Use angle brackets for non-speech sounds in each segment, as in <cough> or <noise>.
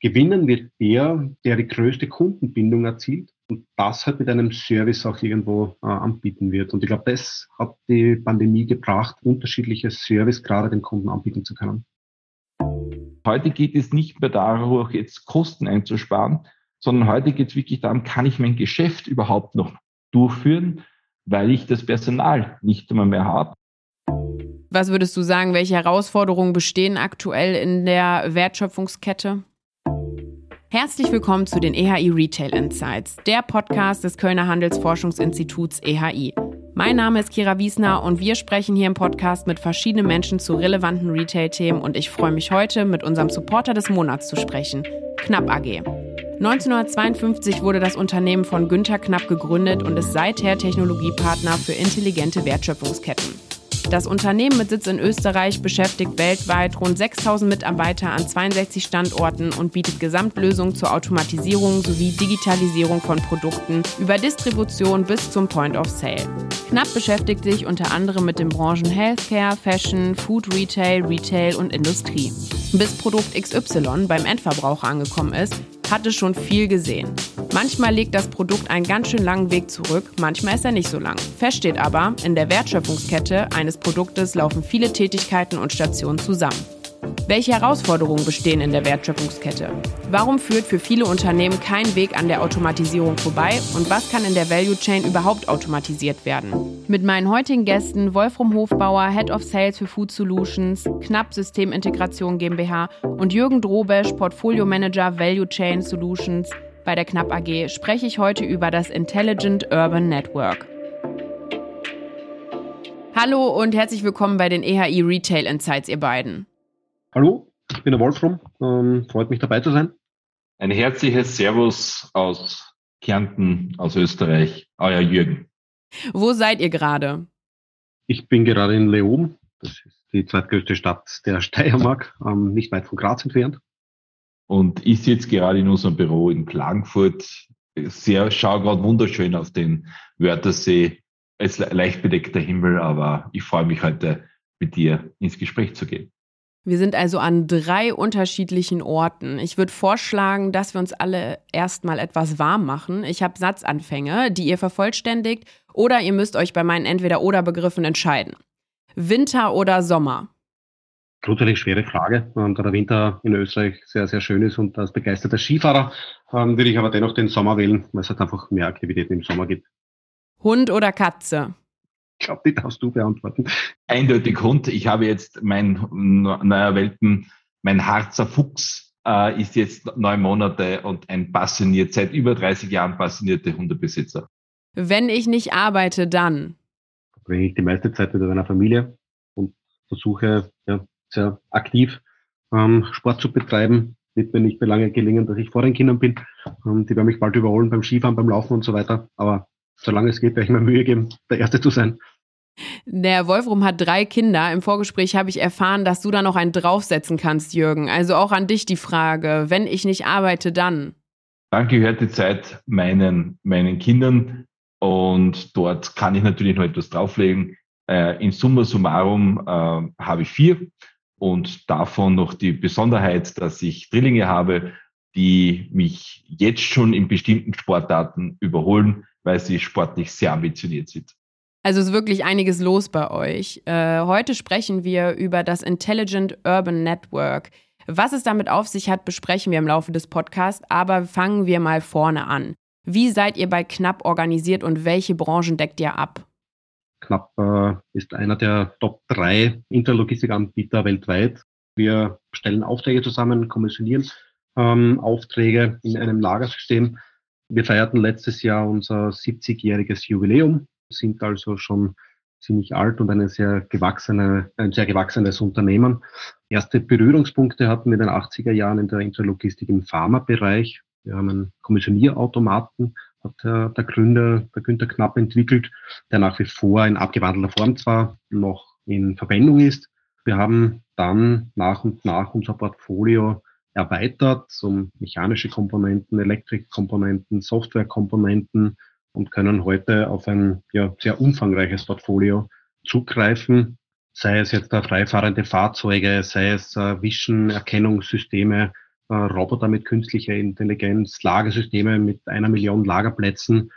gewinnen wird der, der die größte Kundenbindung erzielt und das halt mit einem Service auch irgendwo äh, anbieten wird. Und ich glaube, das hat die Pandemie gebracht, unterschiedliche Service gerade den Kunden anbieten zu können. Heute geht es nicht mehr darum, jetzt Kosten einzusparen, sondern heute geht es wirklich darum, kann ich mein Geschäft überhaupt noch durchführen, weil ich das Personal nicht immer mehr habe. Was würdest du sagen, welche Herausforderungen bestehen aktuell in der Wertschöpfungskette? Herzlich willkommen zu den EHI Retail Insights, der Podcast des Kölner Handelsforschungsinstituts EHI. Mein Name ist Kira Wiesner und wir sprechen hier im Podcast mit verschiedenen Menschen zu relevanten Retail-Themen und ich freue mich heute mit unserem Supporter des Monats zu sprechen, Knapp AG. 1952 wurde das Unternehmen von Günther Knapp gegründet und ist seither Technologiepartner für intelligente Wertschöpfungsketten. Das Unternehmen mit Sitz in Österreich beschäftigt weltweit rund 6000 Mitarbeiter an 62 Standorten und bietet Gesamtlösungen zur Automatisierung sowie Digitalisierung von Produkten über Distribution bis zum Point of Sale. Knapp beschäftigt sich unter anderem mit den Branchen Healthcare, Fashion, Food Retail, Retail und Industrie. Bis Produkt XY beim Endverbraucher angekommen ist, hatte schon viel gesehen. Manchmal legt das Produkt einen ganz schön langen Weg zurück, manchmal ist er nicht so lang. Fest steht aber, in der Wertschöpfungskette eines Produktes laufen viele Tätigkeiten und Stationen zusammen. Welche Herausforderungen bestehen in der Wertschöpfungskette? Warum führt für viele Unternehmen kein Weg an der Automatisierung vorbei und was kann in der Value Chain überhaupt automatisiert werden? Mit meinen heutigen Gästen Wolfram Hofbauer, Head of Sales für Food Solutions, Knapp Systemintegration GmbH und Jürgen Drobesch, Portfolio Manager Value Chain Solutions bei der Knapp AG, spreche ich heute über das Intelligent Urban Network. Hallo und herzlich willkommen bei den EHI Retail Insights, ihr beiden. Hallo, ich bin der Wolfram. Ähm, freut mich dabei zu sein. Ein herzliches Servus aus Kärnten, aus Österreich, euer Jürgen. Wo seid ihr gerade? Ich bin gerade in Leoben. Das ist die zweitgrößte Stadt der Steiermark, ähm, nicht weit von Graz entfernt. Und ich sitze gerade in unserem Büro in Klagenfurt. Sehr, schaue gerade wunderschön auf den Wörthersee. Es ist leicht bedeckter Himmel, aber ich freue mich heute mit dir ins Gespräch zu gehen. Wir sind also an drei unterschiedlichen Orten. Ich würde vorschlagen, dass wir uns alle erstmal etwas warm machen. Ich habe Satzanfänge, die ihr vervollständigt, oder ihr müsst euch bei meinen Entweder-Oder-Begriffen entscheiden. Winter oder Sommer? Grundsätzlich schwere Frage. Und da der Winter in Österreich sehr, sehr schön ist und als begeisterter Skifahrer ähm, würde ich aber dennoch den Sommer wählen, weil es halt einfach mehr Aktivitäten im Sommer gibt. Hund oder Katze? Ich glaube, die darfst du beantworten. Eindeutig Hund. Ich habe jetzt mein neuer Welpen, mein Harzer Fuchs äh, ist jetzt neun Monate und ein passioniert, seit über 30 Jahren passionierte Hundebesitzer. Wenn ich nicht arbeite, dann? Verbringe ich die meiste Zeit mit meiner Familie und versuche ja, sehr aktiv ähm, Sport zu betreiben. Wird mir nicht mehr lange gelingen, dass ich vor den Kindern bin. Ähm, die werden mich bald überholen beim Skifahren, beim Laufen und so weiter. Aber solange es geht, werde ich mir Mühe geben, der Erste zu sein. Der Wolfram hat drei Kinder. Im Vorgespräch habe ich erfahren, dass du da noch einen draufsetzen kannst, Jürgen. Also auch an dich die Frage, wenn ich nicht arbeite, dann? Dann gehört die Zeit meinen, meinen Kindern und dort kann ich natürlich noch etwas drauflegen. Äh, in summa summarum äh, habe ich vier und davon noch die Besonderheit, dass ich Drillinge habe, die mich jetzt schon in bestimmten Sportarten überholen weil sie sportlich sehr ambitioniert sind. Also ist wirklich einiges los bei euch. Äh, heute sprechen wir über das Intelligent Urban Network. Was es damit auf sich hat, besprechen wir im Laufe des Podcasts, aber fangen wir mal vorne an. Wie seid ihr bei Knapp organisiert und welche Branchen deckt ihr ab? Knapp äh, ist einer der Top 3 Interlogistikanbieter weltweit. Wir stellen Aufträge zusammen, kommissionieren ähm, Aufträge in einem Lagersystem wir feierten letztes Jahr unser 70-jähriges Jubiläum, sind also schon ziemlich alt und eine sehr gewachsene, ein sehr gewachsenes Unternehmen. Erste Berührungspunkte hatten wir in den 80er Jahren in der Interlogistik im Pharmabereich. Wir haben einen Kommissionierautomaten, hat der, der Gründer, der Günther Knapp entwickelt, der nach wie vor in abgewandelter Form zwar noch in Verwendung ist. Wir haben dann nach und nach unser Portfolio erweitert um mechanische Komponenten, Elektrikkomponenten, Softwarekomponenten und können heute auf ein ja, sehr umfangreiches Portfolio zugreifen, sei es jetzt da freifahrende Fahrzeuge, sei es äh, Vision-Erkennungssysteme, äh, Roboter mit künstlicher Intelligenz, Lagersysteme mit einer Million Lagerplätzen,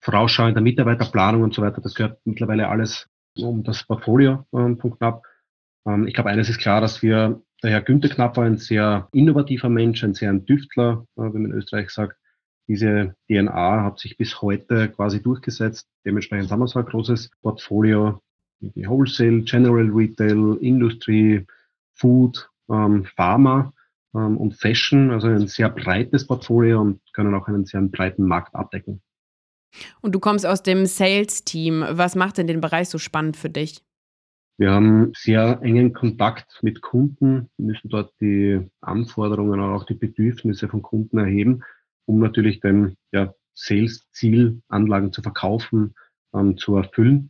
vorausschauende Mitarbeiterplanung und so weiter. Das gehört mittlerweile alles um das Portfolio ähm, von Knapp. Ähm, ich glaube, eines ist klar, dass wir, der Herr Günther Knapp war ein sehr innovativer Mensch, ein sehr ein Tüftler, äh, wie man in Österreich sagt. Diese DNA hat sich bis heute quasi durchgesetzt. Dementsprechend haben wir so ein großes Portfolio, wie Wholesale, General Retail, Industry, Food, ähm, Pharma ähm, und Fashion, also ein sehr breites Portfolio und können auch einen sehr breiten Markt abdecken. Und du kommst aus dem Sales-Team. Was macht denn den Bereich so spannend für dich? Wir haben sehr engen Kontakt mit Kunden, müssen dort die Anforderungen, aber auch die Bedürfnisse von Kunden erheben, um natürlich den ja, Sales-Ziel, Anlagen zu verkaufen, ähm, zu erfüllen.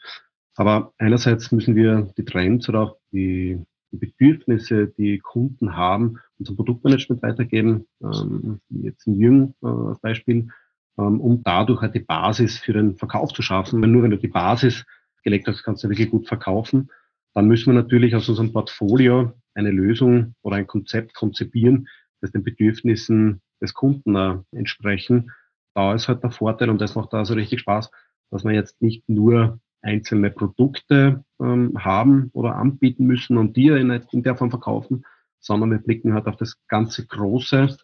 Aber einerseits müssen wir die Trends oder auch die, die Bedürfnisse, die Kunden haben, unser Produktmanagement weitergeben, ähm, jetzt ein Jüng äh, Beispiel, ähm, um dadurch halt die Basis für den Verkauf zu schaffen. Weil nur wenn du die Basis gelegt hast, kannst du wirklich gut verkaufen. Dann müssen wir natürlich aus unserem Portfolio eine Lösung oder ein Konzept konzipieren, das den Bedürfnissen des Kunden äh, entsprechen. Da ist halt der Vorteil und das macht da so richtig Spaß, dass wir jetzt nicht nur einzelne Produkte ähm, haben oder anbieten müssen und die in, in der Form verkaufen, sondern wir blicken halt auf das ganze Große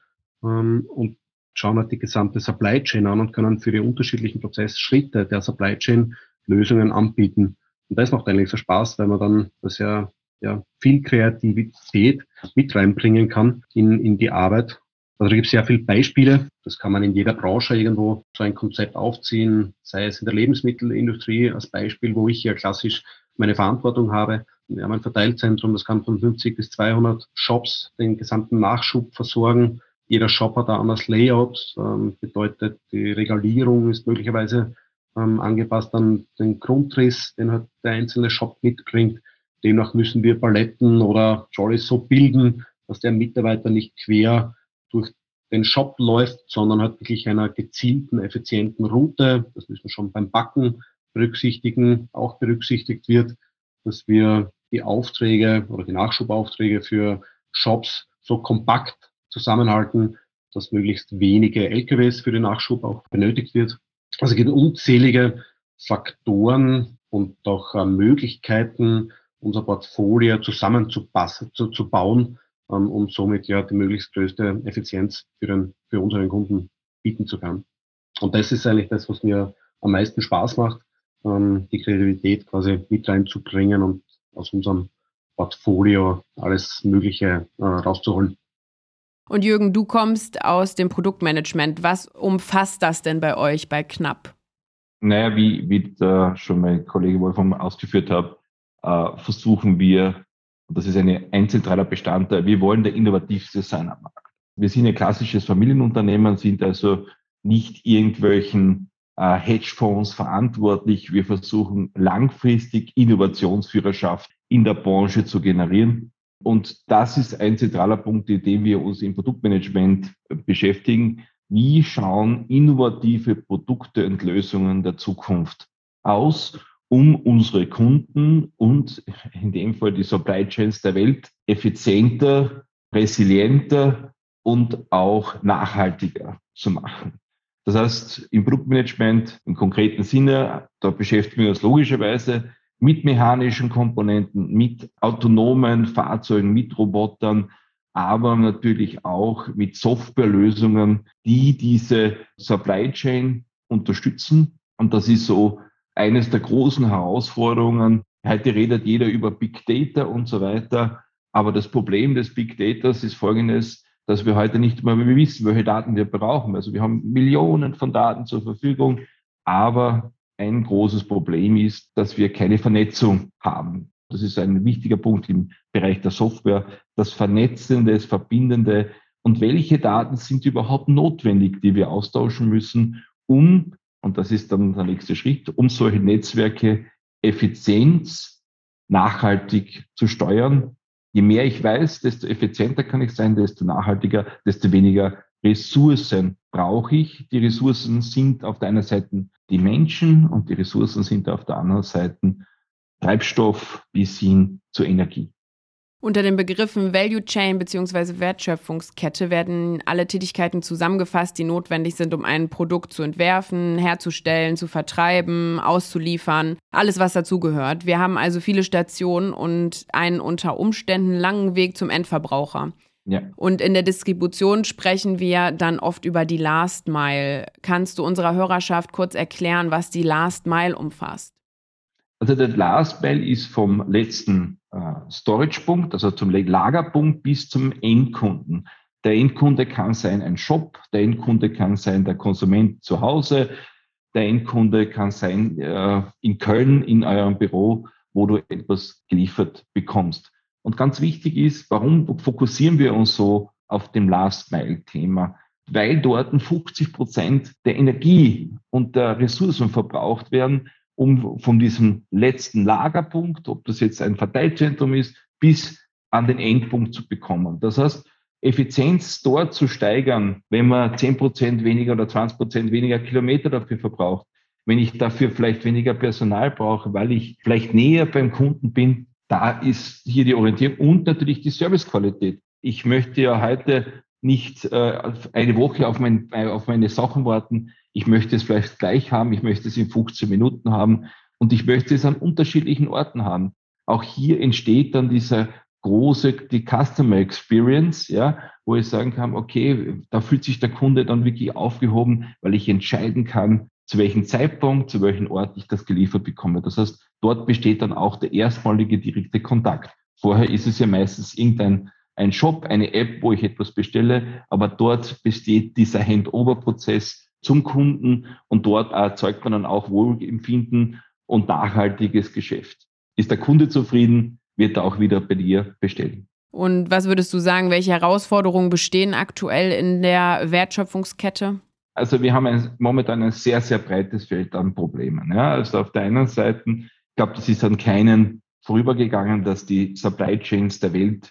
ähm, und schauen wir die gesamte Supply Chain an und können für die unterschiedlichen Prozessschritte der Supply Chain Lösungen anbieten. Und das macht eigentlich so Spaß, weil man dann das ja, ja viel Kreativität mit reinbringen kann in, in die Arbeit. Also da gibt es sehr viele Beispiele. Das kann man in jeder Branche irgendwo so ein Konzept aufziehen, sei es in der Lebensmittelindustrie als Beispiel, wo ich ja klassisch meine Verantwortung habe. Wir haben ein Verteilzentrum, das kann von 50 bis 200 Shops den gesamten Nachschub versorgen jeder Shop hat ein anderes Layout, ähm, bedeutet, die Regalierung ist möglicherweise ähm, angepasst an den Grundriss, den halt der einzelne Shop mitbringt. Demnach müssen wir Paletten oder Trolleys so bilden, dass der Mitarbeiter nicht quer durch den Shop läuft, sondern halt wirklich einer gezielten, effizienten Route. Das müssen wir schon beim Backen berücksichtigen, auch berücksichtigt wird, dass wir die Aufträge oder die Nachschubaufträge für Shops so kompakt zusammenhalten, dass möglichst wenige LKWs für den Nachschub auch benötigt wird. Also es gibt unzählige Faktoren und auch äh, Möglichkeiten, unser Portfolio zusammenzupassen, zu, zu bauen, ähm, um somit ja die möglichst größte Effizienz für, den, für unseren Kunden bieten zu können. Und das ist eigentlich das, was mir am meisten Spaß macht, ähm, die Kreativität quasi mit reinzubringen und aus unserem Portfolio alles Mögliche äh, rauszuholen. Und Jürgen, du kommst aus dem Produktmanagement. Was umfasst das denn bei euch bei Knapp? Naja, wie, wie da schon mein Kollege Wolfram ausgeführt hat, äh, versuchen wir, und das ist eine, ein zentraler Bestandteil, wir wollen der innovativste sein am Markt. Wir sind ein klassisches Familienunternehmen, sind also nicht irgendwelchen äh, Hedgefonds verantwortlich. Wir versuchen langfristig Innovationsführerschaft in der Branche zu generieren. Und das ist ein zentraler Punkt, in dem wir uns im Produktmanagement beschäftigen. Wie schauen innovative Produkte und Lösungen der Zukunft aus, um unsere Kunden und in dem Fall die Supply Chains der Welt effizienter, resilienter und auch nachhaltiger zu machen. Das heißt, im Produktmanagement im konkreten Sinne, da beschäftigen wir uns logischerweise mit mechanischen Komponenten, mit autonomen Fahrzeugen, mit Robotern, aber natürlich auch mit Softwarelösungen, die diese Supply Chain unterstützen. Und das ist so eines der großen Herausforderungen. Heute redet jeder über Big Data und so weiter. Aber das Problem des Big Data ist folgendes, dass wir heute nicht mehr wissen, welche Daten wir brauchen. Also wir haben Millionen von Daten zur Verfügung, aber ein großes Problem ist, dass wir keine Vernetzung haben. Das ist ein wichtiger Punkt im Bereich der Software. Das Vernetzende, das Verbindende und welche Daten sind überhaupt notwendig, die wir austauschen müssen, um, und das ist dann der nächste Schritt, um solche Netzwerke effizient, nachhaltig zu steuern. Je mehr ich weiß, desto effizienter kann ich sein, desto nachhaltiger, desto weniger Ressourcen brauche ich. Die Ressourcen sind auf der einen Seite die Menschen und die Ressourcen sind auf der anderen Seite Treibstoff bis hin zur Energie. Unter den Begriffen Value Chain bzw. Wertschöpfungskette werden alle Tätigkeiten zusammengefasst, die notwendig sind, um ein Produkt zu entwerfen, herzustellen, zu vertreiben, auszuliefern, alles was dazugehört. Wir haben also viele Stationen und einen unter Umständen langen Weg zum Endverbraucher. Ja. Und in der Distribution sprechen wir dann oft über die Last Mile. Kannst du unserer Hörerschaft kurz erklären, was die Last Mile umfasst? Also der Last Mile ist vom letzten äh, Storage-Punkt, also zum Lagerpunkt bis zum Endkunden. Der Endkunde kann sein ein Shop, der Endkunde kann sein der Konsument zu Hause, der Endkunde kann sein äh, in Köln in eurem Büro, wo du etwas geliefert bekommst. Und ganz wichtig ist, warum fokussieren wir uns so auf dem Last-Mile-Thema? Weil dort 50 Prozent der Energie und der Ressourcen verbraucht werden, um von diesem letzten Lagerpunkt, ob das jetzt ein Verteilzentrum ist, bis an den Endpunkt zu bekommen. Das heißt, Effizienz dort zu steigern, wenn man 10 Prozent weniger oder 20 Prozent weniger Kilometer dafür verbraucht, wenn ich dafür vielleicht weniger Personal brauche, weil ich vielleicht näher beim Kunden bin, da ist hier die Orientierung und natürlich die Servicequalität. Ich möchte ja heute nicht äh, eine Woche auf, mein, auf meine Sachen warten, ich möchte es vielleicht gleich haben, ich möchte es in 15 Minuten haben und ich möchte es an unterschiedlichen Orten haben. Auch hier entsteht dann dieser große, die Customer Experience, ja, wo ich sagen kann, okay, da fühlt sich der Kunde dann wirklich aufgehoben, weil ich entscheiden kann, zu welchem Zeitpunkt, zu welchem Ort ich das geliefert bekomme. Das heißt, dort besteht dann auch der erstmalige direkte Kontakt. Vorher ist es ja meistens irgendein ein Shop, eine App, wo ich etwas bestelle, aber dort besteht dieser Handover-Prozess zum Kunden und dort erzeugt man dann auch Wohlempfinden und nachhaltiges Geschäft. Ist der Kunde zufrieden, wird er auch wieder bei dir bestellen. Und was würdest du sagen, welche Herausforderungen bestehen aktuell in der Wertschöpfungskette? Also wir haben ein, momentan ein sehr, sehr breites Feld an Problemen. Ja. Also auf der einen Seite, ich glaube, das ist an keinen vorübergegangen, dass die Supply Chains der Welt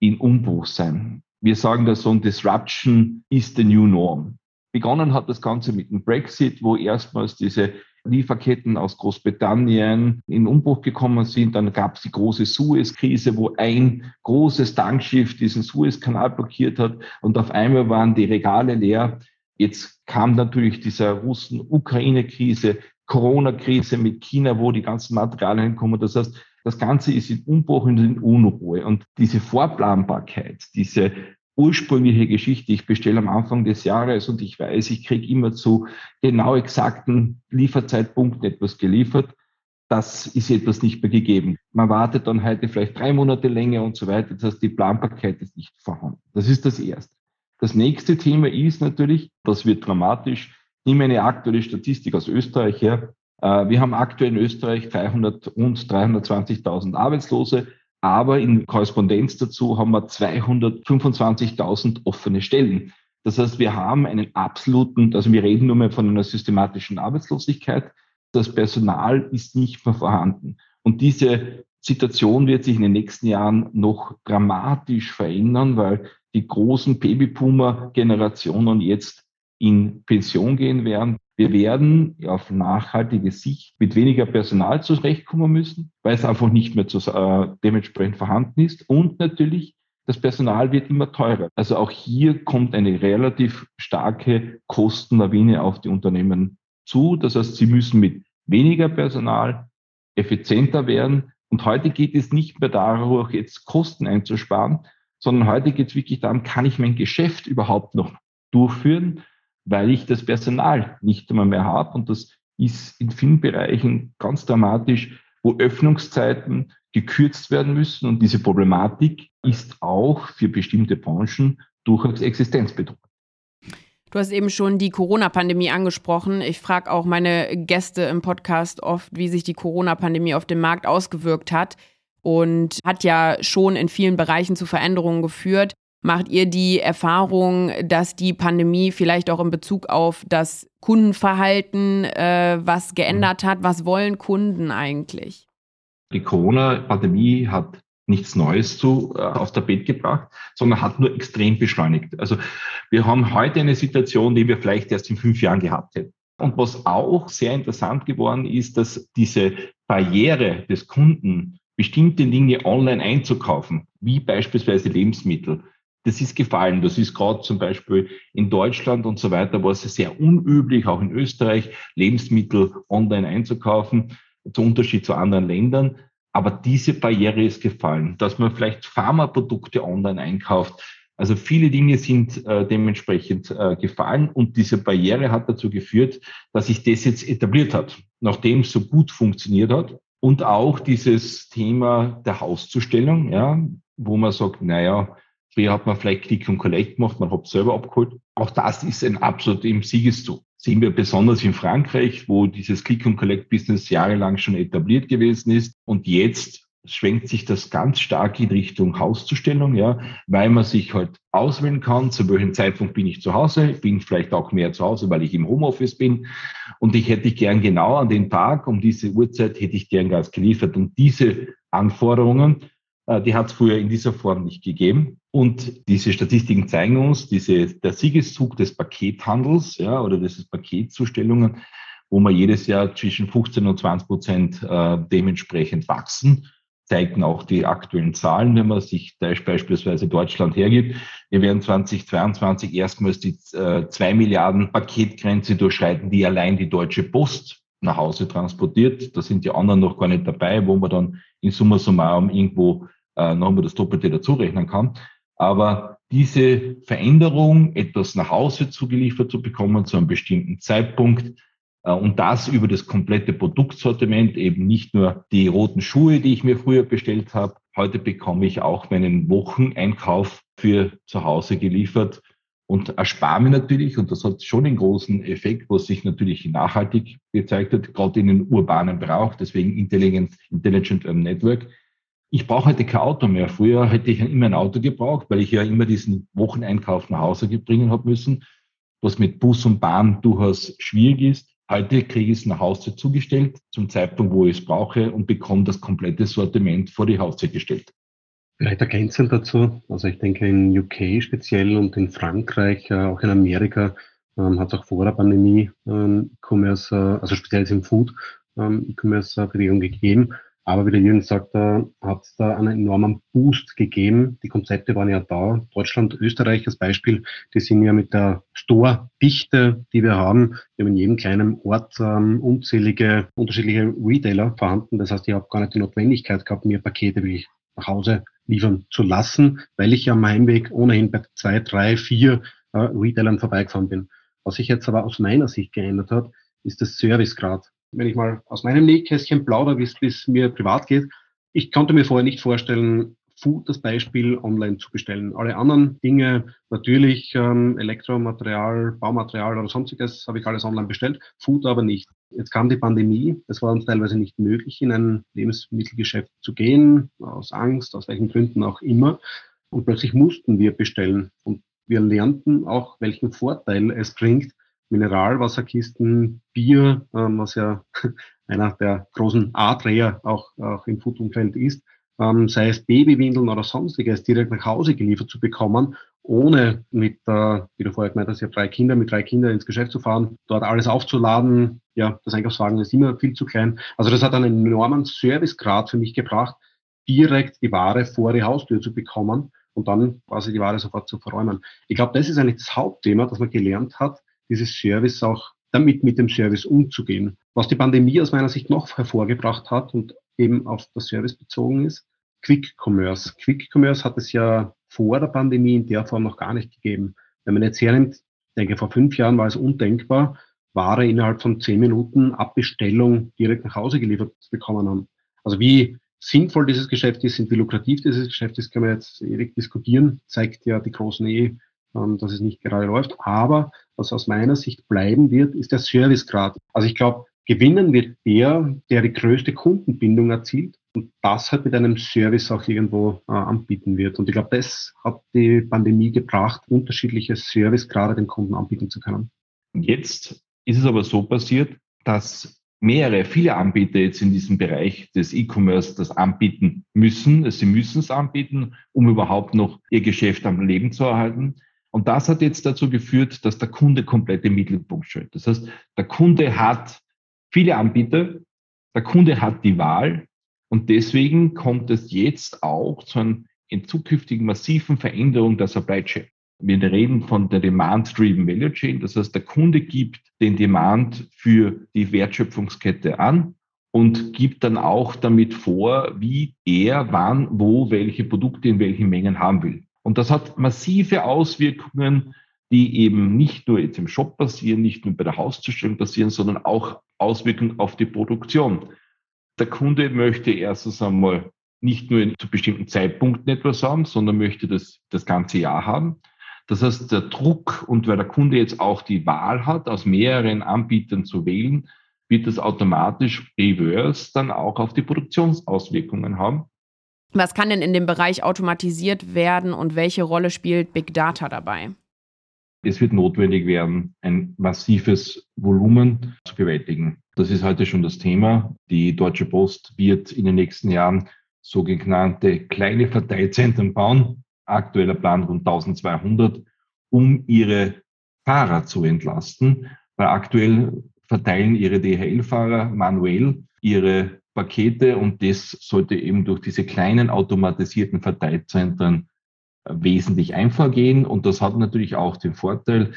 in Umbruch sein. Wir sagen da so, ein Disruption is the new norm. Begonnen hat das Ganze mit dem Brexit, wo erstmals diese Lieferketten aus Großbritannien in Umbruch gekommen sind. Dann gab es die große Suez-Krise, wo ein großes Tankschiff diesen Suezkanal blockiert hat und auf einmal waren die Regale leer. Jetzt kam natürlich dieser Russen-Ukraine-Krise, Corona-Krise mit China, wo die ganzen Materialien kommen. Das heißt, das Ganze ist in Umbruch und in Unruhe. Und diese Vorplanbarkeit, diese ursprüngliche Geschichte. Ich bestelle am Anfang des Jahres und ich weiß, ich kriege immer zu genau exakten Lieferzeitpunkten etwas geliefert. Das ist etwas nicht mehr gegeben. Man wartet dann heute vielleicht drei Monate länger und so weiter. Das heißt, die Planbarkeit ist nicht vorhanden. Das ist das Erste. Das nächste Thema ist natürlich, das wird dramatisch. Nimm eine aktuelle Statistik aus Österreich her. Äh, wir haben aktuell in Österreich 300 und 320.000 Arbeitslose. Aber in Korrespondenz dazu haben wir 225.000 offene Stellen. Das heißt, wir haben einen absoluten, also wir reden nur mehr von einer systematischen Arbeitslosigkeit. Das Personal ist nicht mehr vorhanden. Und diese Situation wird sich in den nächsten Jahren noch dramatisch verändern, weil die großen Babyboomer-Generationen jetzt in Pension gehen werden. Wir werden auf nachhaltige Sicht mit weniger Personal zurechtkommen müssen, weil es einfach nicht mehr zu, äh, dementsprechend vorhanden ist. Und natürlich, das Personal wird immer teurer. Also auch hier kommt eine relativ starke Kostenlawine auf die Unternehmen zu. Das heißt, sie müssen mit weniger Personal effizienter werden. Und heute geht es nicht mehr darum, jetzt Kosten einzusparen, sondern heute geht es wirklich darum, kann ich mein Geschäft überhaupt noch durchführen? weil ich das Personal nicht einmal mehr habe. Und das ist in vielen Bereichen ganz dramatisch, wo Öffnungszeiten gekürzt werden müssen. Und diese Problematik ist auch für bestimmte Branchen durchaus existenzbedrohend. Du hast eben schon die Corona-Pandemie angesprochen. Ich frage auch meine Gäste im Podcast oft, wie sich die Corona-Pandemie auf den Markt ausgewirkt hat und hat ja schon in vielen Bereichen zu Veränderungen geführt. Macht ihr die Erfahrung, dass die Pandemie vielleicht auch in Bezug auf das Kundenverhalten äh, was geändert hat? Was wollen Kunden eigentlich? Die Corona-Pandemie hat nichts Neues zu, äh, aufs Tapet gebracht, sondern hat nur extrem beschleunigt. Also wir haben heute eine Situation, die wir vielleicht erst in fünf Jahren gehabt hätten. Und was auch sehr interessant geworden ist, dass diese Barriere des Kunden bestimmte Dinge online einzukaufen, wie beispielsweise Lebensmittel, das ist gefallen. Das ist gerade zum Beispiel in Deutschland und so weiter, war es sehr unüblich, auch in Österreich, Lebensmittel online einzukaufen, zum Unterschied zu anderen Ländern. Aber diese Barriere ist gefallen, dass man vielleicht Pharmaprodukte online einkauft. Also viele Dinge sind äh, dementsprechend äh, gefallen und diese Barriere hat dazu geführt, dass sich das jetzt etabliert hat, nachdem es so gut funktioniert hat. Und auch dieses Thema der Hauszustellung, ja, wo man sagt, naja, Früher hat man vielleicht Click und Collect gemacht, man hat selber abgeholt. Auch das ist ein absolut im Siegeszug. Sehen wir besonders in Frankreich, wo dieses Click und Collect Business jahrelang schon etabliert gewesen ist. Und jetzt schwenkt sich das ganz stark in Richtung Hauszustellung, ja, weil man sich halt auswählen kann, zu welchem Zeitpunkt bin ich zu Hause, bin vielleicht auch mehr zu Hause, weil ich im Homeoffice bin. Und ich hätte gern genau an den Tag, um diese Uhrzeit hätte ich gern Gas geliefert. Und diese Anforderungen äh, die hat es früher in dieser Form nicht gegeben. Und diese Statistiken zeigen uns, diese, der Siegeszug des Pakethandels ja, oder des Paketzustellungen, wo wir jedes Jahr zwischen 15 und 20 Prozent äh, dementsprechend wachsen, zeigen auch die aktuellen Zahlen, wenn man sich beispielsweise Deutschland hergibt. Wir werden 2022 erstmals die äh, 2 Milliarden Paketgrenze durchschreiten, die allein die Deutsche Post nach Hause transportiert. Da sind die anderen noch gar nicht dabei, wo man dann in summa summarum irgendwo äh, nochmal das Doppelte dazu rechnen kann. Aber diese Veränderung, etwas nach Hause zugeliefert zu bekommen zu einem bestimmten Zeitpunkt und das über das komplette Produktsortiment, eben nicht nur die roten Schuhe, die ich mir früher bestellt habe. Heute bekomme ich auch meinen Wocheneinkauf für zu Hause geliefert und erspare mir natürlich, und das hat schon einen großen Effekt, was sich natürlich nachhaltig gezeigt hat, gerade in den urbanen Bereich, deswegen Intelligent, Intelligent Network. Ich brauche heute kein Auto mehr. Früher hätte ich immer ein Auto gebraucht, weil ich ja immer diesen Wocheneinkauf nach Hause bringen habe müssen, was mit Bus und Bahn durchaus schwierig ist. Heute kriege ich es nach Hause zugestellt, zum Zeitpunkt, wo ich es brauche und bekomme das komplette Sortiment vor die Haustür gestellt. Vielleicht ergänzend dazu, also ich denke in UK speziell und in Frankreich, äh, auch in Amerika, ähm, hat es auch vor der Pandemie ähm, E-Commerce, äh, also speziell im Food, ähm, E-Commerce-Bewegung gegeben. Aber wie der Jürgen sagt, hat es da einen enormen Boost gegeben. Die Konzepte waren ja da. Deutschland, Österreich als Beispiel, die sind ja mit der Store-Dichte, die wir haben, wir haben in jedem kleinen Ort ähm, unzählige unterschiedliche Retailer vorhanden. Das heißt, ich habe gar nicht die Notwendigkeit gehabt, mir Pakete wie nach Hause liefern zu lassen, weil ich ja am Heimweg ohnehin bei zwei, drei, vier äh, Retailern vorbeigefahren bin. Was sich jetzt aber aus meiner Sicht geändert hat, ist das Servicegrad wenn ich mal aus meinem Nähkästchen plaudere, wie es mir privat geht, ich konnte mir vorher nicht vorstellen, Food das Beispiel online zu bestellen. Alle anderen Dinge, natürlich ähm, Elektromaterial, Baumaterial oder sonstiges, habe ich alles online bestellt, Food aber nicht. Jetzt kam die Pandemie, es war uns teilweise nicht möglich, in ein Lebensmittelgeschäft zu gehen, aus Angst, aus welchen Gründen auch immer. Und plötzlich mussten wir bestellen. Und wir lernten auch, welchen Vorteil es bringt, Mineralwasserkisten, Bier, ähm, was ja <laughs> einer der großen A-Dreher auch, auch im Foodumfeld ist, ähm, sei es Babywindeln oder sonstiges, direkt nach Hause geliefert zu bekommen, ohne mit, äh, wie du vorher gemeint hast, ja drei Kinder, mit drei Kindern ins Geschäft zu fahren, dort alles aufzuladen. Ja, das Einkaufswagen ist immer viel zu klein. Also das hat einen enormen Servicegrad für mich gebracht, direkt die Ware vor die Haustür zu bekommen und dann quasi die Ware sofort zu verräumen. Ich glaube, das ist eigentlich das Hauptthema, das man gelernt hat, dieses Service auch damit mit dem Service umzugehen. Was die Pandemie aus meiner Sicht noch hervorgebracht hat und eben auf das Service bezogen ist, Quick Commerce. Quick Commerce hat es ja vor der Pandemie in der Form noch gar nicht gegeben. Wenn man jetzt hernimmt, denke, vor fünf Jahren war es undenkbar, Ware innerhalb von zehn Minuten ab Bestellung direkt nach Hause geliefert zu bekommen haben. Also wie sinnvoll dieses Geschäft ist und wie lukrativ dieses Geschäft ist, kann man jetzt ewig diskutieren, zeigt ja die großen eh ähm, dass es nicht gerade läuft. Aber was aus meiner Sicht bleiben wird, ist der Servicegrad. Also ich glaube, gewinnen wird der, der die größte Kundenbindung erzielt und das halt mit einem Service auch irgendwo äh, anbieten wird. Und ich glaube, das hat die Pandemie gebracht, unterschiedliche Servicegrade den Kunden anbieten zu können. Jetzt ist es aber so passiert, dass mehrere, viele Anbieter jetzt in diesem Bereich des E-Commerce das anbieten müssen. Sie müssen es anbieten, um überhaupt noch ihr Geschäft am Leben zu erhalten. Und das hat jetzt dazu geführt, dass der Kunde komplett im Mittelpunkt steht. Das heißt, der Kunde hat viele Anbieter, der Kunde hat die Wahl Und deswegen kommt es jetzt auch zu einer zukünftigen massiven Veränderung der Supply Chain. Wir reden von der Demand-Driven Value Chain. Das heißt, der Kunde gibt den Demand für die Wertschöpfungskette an und gibt dann auch damit vor, wie er wann, wo, welche Produkte in welchen Mengen haben will. Und das hat massive Auswirkungen, die eben nicht nur jetzt im Shop passieren, nicht nur bei der Hauszustellung passieren, sondern auch Auswirkungen auf die Produktion. Der Kunde möchte erstens einmal nicht nur zu bestimmten Zeitpunkten etwas haben, sondern möchte das das ganze Jahr haben. Das heißt, der Druck und weil der Kunde jetzt auch die Wahl hat, aus mehreren Anbietern zu wählen, wird das automatisch reverse dann auch auf die Produktionsauswirkungen haben. Was kann denn in dem Bereich automatisiert werden und welche Rolle spielt Big Data dabei? Es wird notwendig werden, ein massives Volumen zu bewältigen. Das ist heute schon das Thema. Die Deutsche Post wird in den nächsten Jahren sogenannte kleine Verteilzentren bauen, aktueller Plan rund 1200, um ihre Fahrer zu entlasten, weil aktuell verteilen ihre DHL-Fahrer manuell ihre Pakete und das sollte eben durch diese kleinen automatisierten Verteilzentren äh, wesentlich einfacher gehen. Und das hat natürlich auch den Vorteil,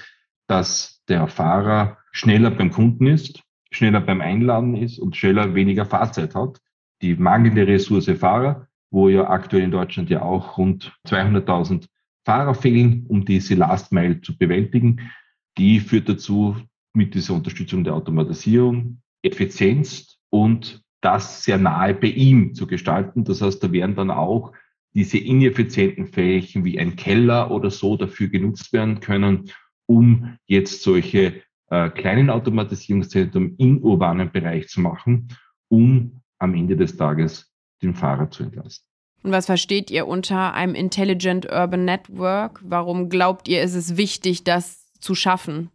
dass der Fahrer schneller beim Kunden ist, schneller beim Einladen ist und schneller weniger Fahrzeit hat. Die mangelnde Ressource Fahrer wo ja aktuell in Deutschland ja auch rund 200.000 Fahrer fehlen, um diese Last Mile zu bewältigen. Die führt dazu, mit dieser Unterstützung der Automatisierung, Effizienz und das sehr nahe bei ihm zu gestalten. Das heißt, da werden dann auch diese ineffizienten Flächen wie ein Keller oder so dafür genutzt werden können, um jetzt solche äh, kleinen Automatisierungszentren im urbanen Bereich zu machen, um am Ende des Tages den Fahrer zu entlasten. Und was versteht ihr unter einem Intelligent Urban Network? Warum glaubt ihr, ist es wichtig, das zu schaffen?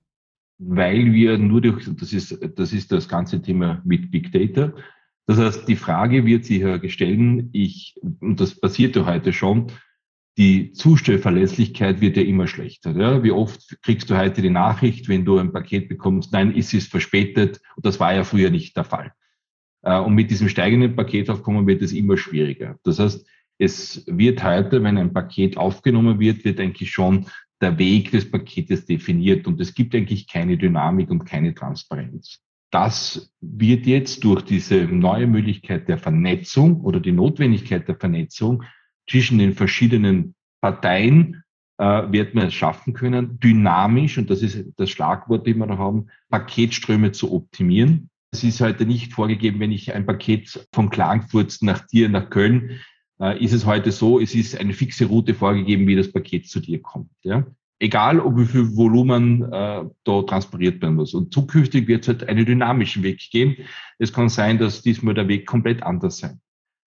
Weil wir nur durch, das ist, das ist das ganze Thema mit Big Data. Das heißt, die Frage wird sich ja gestellt, ich, und das passiert ja heute schon, die Zustellverlässlichkeit wird ja immer schlechter. Ja? Wie oft kriegst du heute die Nachricht, wenn du ein Paket bekommst, nein, ist es verspätet? Und das war ja früher nicht der Fall. Äh, und mit diesem steigenden Paketaufkommen wird es immer schwieriger. Das heißt, es wird heute, wenn ein Paket aufgenommen wird, wird eigentlich schon der Weg des Paketes definiert und es gibt eigentlich keine Dynamik und keine Transparenz. Das wird jetzt durch diese neue Möglichkeit der Vernetzung oder die Notwendigkeit der Vernetzung zwischen den verschiedenen Parteien äh, wird man es schaffen können, dynamisch, und das ist das Schlagwort, das wir da haben, Paketströme zu optimieren. Es ist heute nicht vorgegeben, wenn ich ein Paket von Klagenfurt nach dir, nach Köln, äh, ist es heute so, es ist eine fixe Route vorgegeben, wie das Paket zu dir kommt. Ja? Egal, ob wie viel Volumen äh, da transportiert werden muss. Und zukünftig wird es halt einen dynamischen Weg geben. Es kann sein, dass diesmal der Weg komplett anders sein.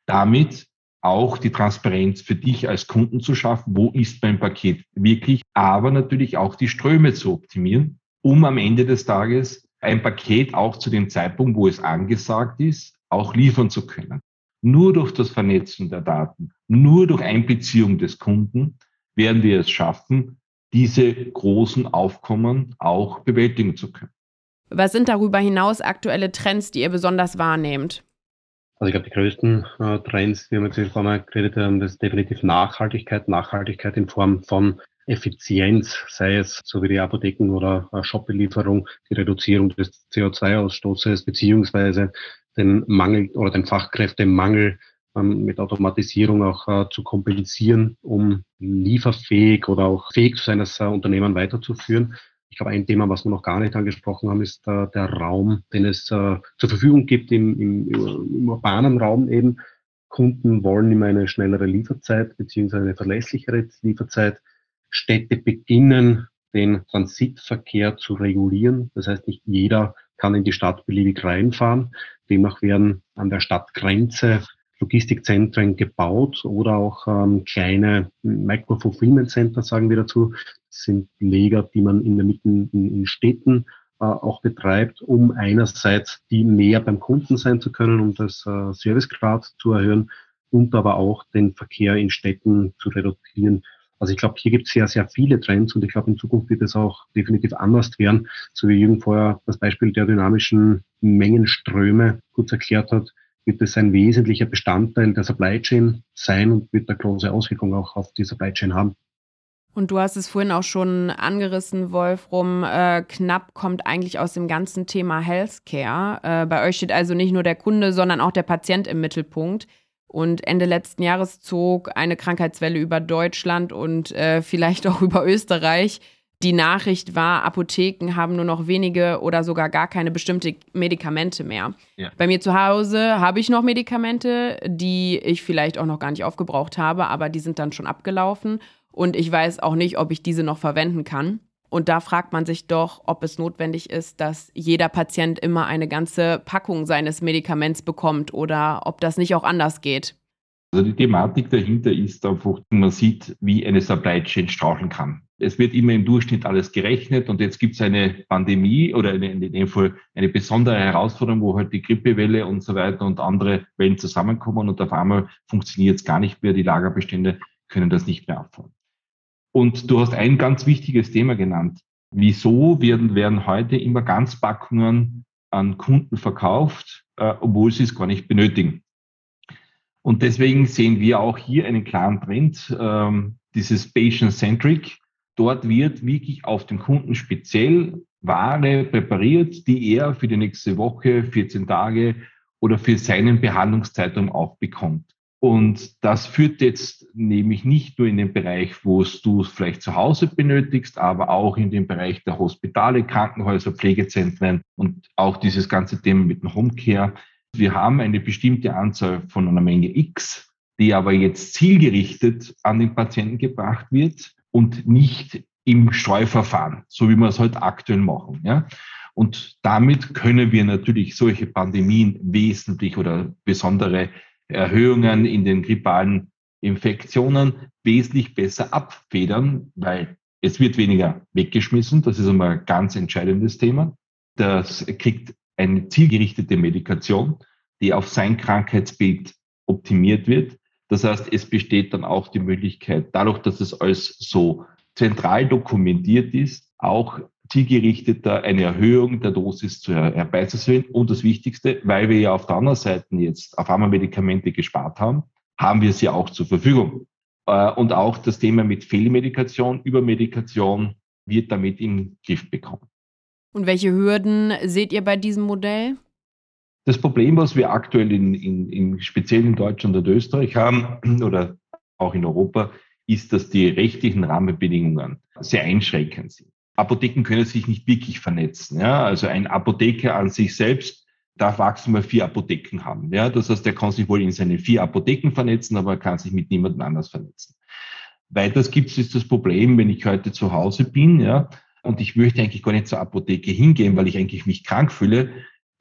Damit auch die Transparenz für dich als Kunden zu schaffen, wo ist mein Paket wirklich, aber natürlich auch die Ströme zu optimieren, um am Ende des Tages ein Paket auch zu dem Zeitpunkt, wo es angesagt ist, auch liefern zu können. Nur durch das Vernetzen der Daten, nur durch Einbeziehung des Kunden werden wir es schaffen, diese großen Aufkommen auch bewältigen zu können. Was sind darüber hinaus aktuelle Trends, die ihr besonders wahrnehmt? Also ich glaube, die größten äh, Trends, die wir jetzt vorhin geredet haben, das ist definitiv Nachhaltigkeit. Nachhaltigkeit in Form von Effizienz, sei es so wie die Apotheken oder Shopbelieferung, die Reduzierung des CO2-Ausstoßes beziehungsweise den Mangel oder den Fachkräftemangel ähm, mit Automatisierung auch äh, zu kompensieren, um lieferfähig oder auch fähig zu sein, das äh, Unternehmen weiterzuführen. Ich glaube, ein Thema, was wir noch gar nicht angesprochen haben, ist äh, der Raum, den es äh, zur Verfügung gibt im, im, im urbanen Raum eben. Kunden wollen immer eine schnellere Lieferzeit beziehungsweise eine verlässlichere Lieferzeit. Städte beginnen, den Transitverkehr zu regulieren. Das heißt, nicht jeder kann in die Stadt beliebig reinfahren. Demnach werden an der Stadtgrenze Logistikzentren gebaut oder auch ähm, kleine Micro-Fulfillment Center, sagen wir dazu. Das sind Lager, die man in der Mitte in, in Städten äh, auch betreibt, um einerseits die näher beim Kunden sein zu können, um das äh, Servicegrad zu erhöhen und aber auch den Verkehr in Städten zu reduzieren. Also ich glaube, hier gibt es sehr, sehr viele Trends und ich glaube, in Zukunft wird es auch definitiv anders werden. So wie Jürgen vorher das Beispiel der dynamischen Mengenströme kurz erklärt hat, wird es ein wesentlicher Bestandteil der Supply Chain sein und wird eine große Auswirkung auch auf die Supply Chain haben. Und du hast es vorhin auch schon angerissen, Wolfrum. Äh, knapp kommt eigentlich aus dem ganzen Thema Healthcare. Äh, bei euch steht also nicht nur der Kunde, sondern auch der Patient im Mittelpunkt. Und Ende letzten Jahres zog eine Krankheitswelle über Deutschland und äh, vielleicht auch <laughs> über Österreich. Die Nachricht war, Apotheken haben nur noch wenige oder sogar gar keine bestimmte Medikamente mehr. Ja. Bei mir zu Hause habe ich noch Medikamente, die ich vielleicht auch noch gar nicht aufgebraucht habe, aber die sind dann schon abgelaufen und ich weiß auch nicht, ob ich diese noch verwenden kann. Und da fragt man sich doch, ob es notwendig ist, dass jeder Patient immer eine ganze Packung seines Medikaments bekommt oder ob das nicht auch anders geht. Also die Thematik dahinter ist einfach, man sieht, wie eine Supply Chain straucheln kann. Es wird immer im Durchschnitt alles gerechnet und jetzt gibt es eine Pandemie oder eine, in dem Fall eine besondere Herausforderung, wo halt die Grippewelle und so weiter und andere Wellen zusammenkommen und auf einmal funktioniert es gar nicht mehr, die Lagerbestände können das nicht mehr abfahren. Und du hast ein ganz wichtiges Thema genannt. Wieso werden, werden heute immer Ganzpackungen an Kunden verkauft, äh, obwohl sie es gar nicht benötigen? Und deswegen sehen wir auch hier einen klaren Trend, ähm, dieses Patient-Centric. Dort wird wirklich auf den Kunden speziell Ware präpariert, die er für die nächste Woche, 14 Tage oder für seinen Behandlungszeitraum auch bekommt. Und das führt jetzt nämlich nicht nur in den Bereich, wo du es vielleicht zu Hause benötigst, aber auch in den Bereich der Hospitale, Krankenhäuser, Pflegezentren und auch dieses ganze Thema mit dem Homecare. Wir haben eine bestimmte Anzahl von einer Menge X, die aber jetzt zielgerichtet an den Patienten gebracht wird und nicht im Streuverfahren, so wie wir es heute aktuell machen. Ja? Und damit können wir natürlich solche Pandemien wesentlich oder besondere Erhöhungen in den grippalen Infektionen wesentlich besser abfedern, weil es wird weniger weggeschmissen. Das ist einmal ein ganz entscheidendes Thema. Das kriegt eine zielgerichtete Medikation, die auf sein Krankheitsbild optimiert wird. Das heißt, es besteht dann auch die Möglichkeit, dadurch, dass es alles so zentral dokumentiert ist, auch zielgerichteter eine Erhöhung der Dosis zu herbeizuführen. Und das Wichtigste, weil wir ja auf der anderen Seite jetzt auf einmal Medikamente gespart haben, haben wir sie auch zur Verfügung. Äh, und auch das Thema mit Fehlmedikation, Übermedikation wird damit im Griff bekommen. Und welche Hürden seht ihr bei diesem Modell? Das Problem, was wir aktuell in, in, in speziell in Deutschland und Österreich haben <clears throat> oder auch in Europa, ist, dass die rechtlichen Rahmenbedingungen sehr einschränkend sind. Apotheken können sich nicht wirklich vernetzen. Ja? Also ein Apotheker an sich selbst darf maximal vier Apotheken haben. Ja? Das heißt, er kann sich wohl in seine vier Apotheken vernetzen, aber er kann sich mit niemandem anders vernetzen. Weiters gibt es das Problem, wenn ich heute zu Hause bin, ja, und ich möchte eigentlich gar nicht zur Apotheke hingehen, weil ich eigentlich mich krank fühle,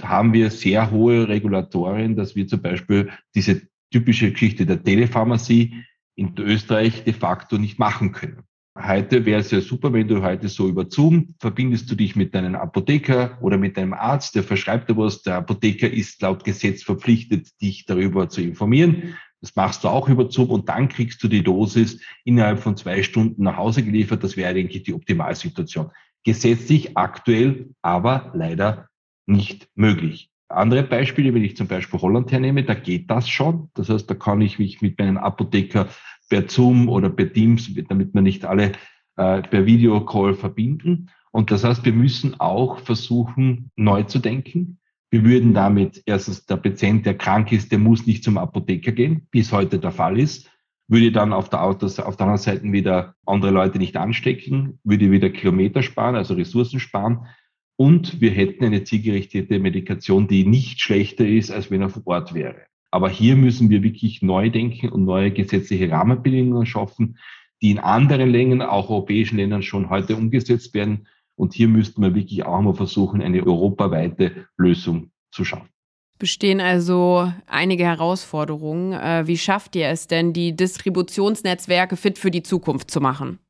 haben wir sehr hohe Regulatorien, dass wir zum Beispiel diese typische Geschichte der Telepharmazie in Österreich de facto nicht machen können. Heute wäre es ja super, wenn du heute so über Zoom verbindest du dich mit deinem Apotheker oder mit deinem Arzt, der verschreibt dir was. Der Apotheker ist laut Gesetz verpflichtet, dich darüber zu informieren. Das machst du auch über Zoom und dann kriegst du die Dosis innerhalb von zwei Stunden nach Hause geliefert. Das wäre eigentlich die Optimalsituation. Gesetzlich aktuell aber leider nicht möglich. Andere Beispiele, wenn ich zum Beispiel Holland hernehme, da geht das schon. Das heißt, da kann ich mich mit meinem Apotheker per Zoom oder per Teams, damit wir nicht alle äh, per Videocall verbinden. Und das heißt, wir müssen auch versuchen, neu zu denken. Wir würden damit erstens der Patient, der krank ist, der muss nicht zum Apotheker gehen, es heute der Fall ist, würde dann auf der, Autos, auf der anderen Seite wieder andere Leute nicht anstecken, würde wieder Kilometer sparen, also Ressourcen sparen. Und wir hätten eine zielgerichtete Medikation, die nicht schlechter ist, als wenn er vor Ort wäre. Aber hier müssen wir wirklich neu denken und neue gesetzliche Rahmenbedingungen schaffen, die in anderen Ländern, auch europäischen Ländern schon heute umgesetzt werden. Und hier müssten wir wirklich auch mal versuchen, eine europaweite Lösung zu schaffen. Bestehen also einige Herausforderungen. Äh, wie schafft ihr es denn, die Distributionsnetzwerke fit für die Zukunft zu machen?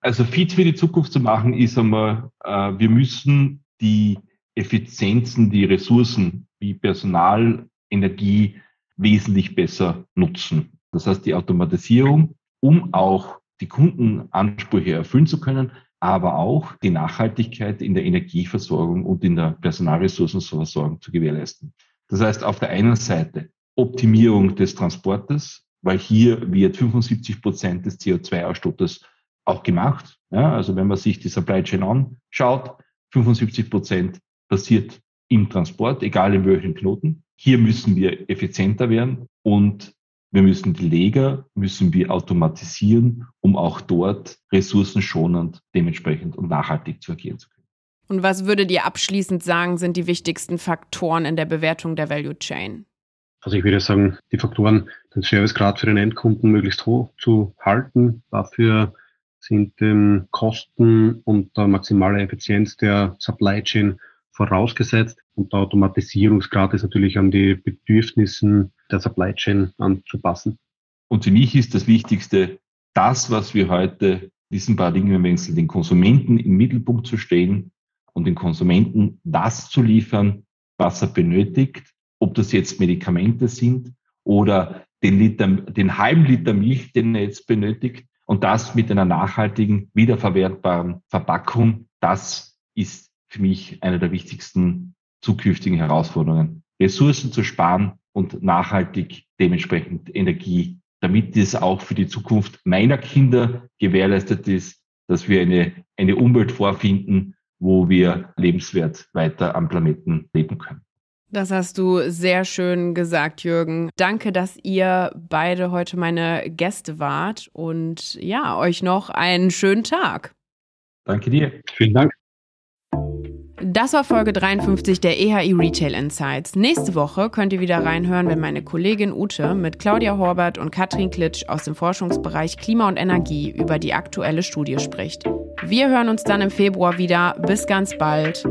Also fit für die Zukunft zu machen ist einmal, äh, wir müssen die Effizienzen, die Ressourcen wie Personal, Energie, wesentlich besser nutzen. Das heißt, die Automatisierung, um auch die Kundenansprüche erfüllen zu können, aber auch die Nachhaltigkeit in der Energieversorgung und in der Personalressourcenversorgung zu gewährleisten. Das heißt, auf der einen Seite Optimierung des Transportes, weil hier wird 75 Prozent des CO2-Ausstoßes auch gemacht. Ja, also wenn man sich die Supply Chain anschaut, 75 Prozent passiert im Transport, egal in welchen Knoten. Hier müssen wir effizienter werden und wir müssen die Leger, müssen wir automatisieren, um auch dort ressourcenschonend dementsprechend und nachhaltig zu agieren zu können. Und was würdet ihr abschließend sagen, sind die wichtigsten Faktoren in der Bewertung der Value Chain? Also ich würde sagen, die Faktoren, den Servicegrad für den Endkunden möglichst hoch zu halten. Dafür sind ähm, Kosten und der maximale Effizienz der Supply Chain vorausgesetzt. Und der Automatisierungsgrad ist natürlich an die Bedürfnissen der Supply Chain anzupassen. Und für mich ist das Wichtigste, das, was wir heute, diesen Paradigmenwechsel, den Konsumenten im Mittelpunkt zu stehen und den Konsumenten das zu liefern, was er benötigt, ob das jetzt Medikamente sind oder den, Liter, den halben Liter Milch, den er jetzt benötigt, und das mit einer nachhaltigen, wiederverwertbaren Verpackung, das ist für mich eine der wichtigsten zukünftigen Herausforderungen. Ressourcen zu sparen und nachhaltig dementsprechend Energie, damit es auch für die Zukunft meiner Kinder gewährleistet ist, dass wir eine, eine Umwelt vorfinden, wo wir lebenswert weiter am Planeten leben können. Das hast du sehr schön gesagt, Jürgen. Danke, dass ihr beide heute meine Gäste wart und ja, euch noch einen schönen Tag. Danke dir. Vielen Dank. Das war Folge 53 der EHI Retail Insights. Nächste Woche könnt ihr wieder reinhören, wenn meine Kollegin Ute mit Claudia Horbert und Katrin Klitsch aus dem Forschungsbereich Klima und Energie über die aktuelle Studie spricht. Wir hören uns dann im Februar wieder. Bis ganz bald.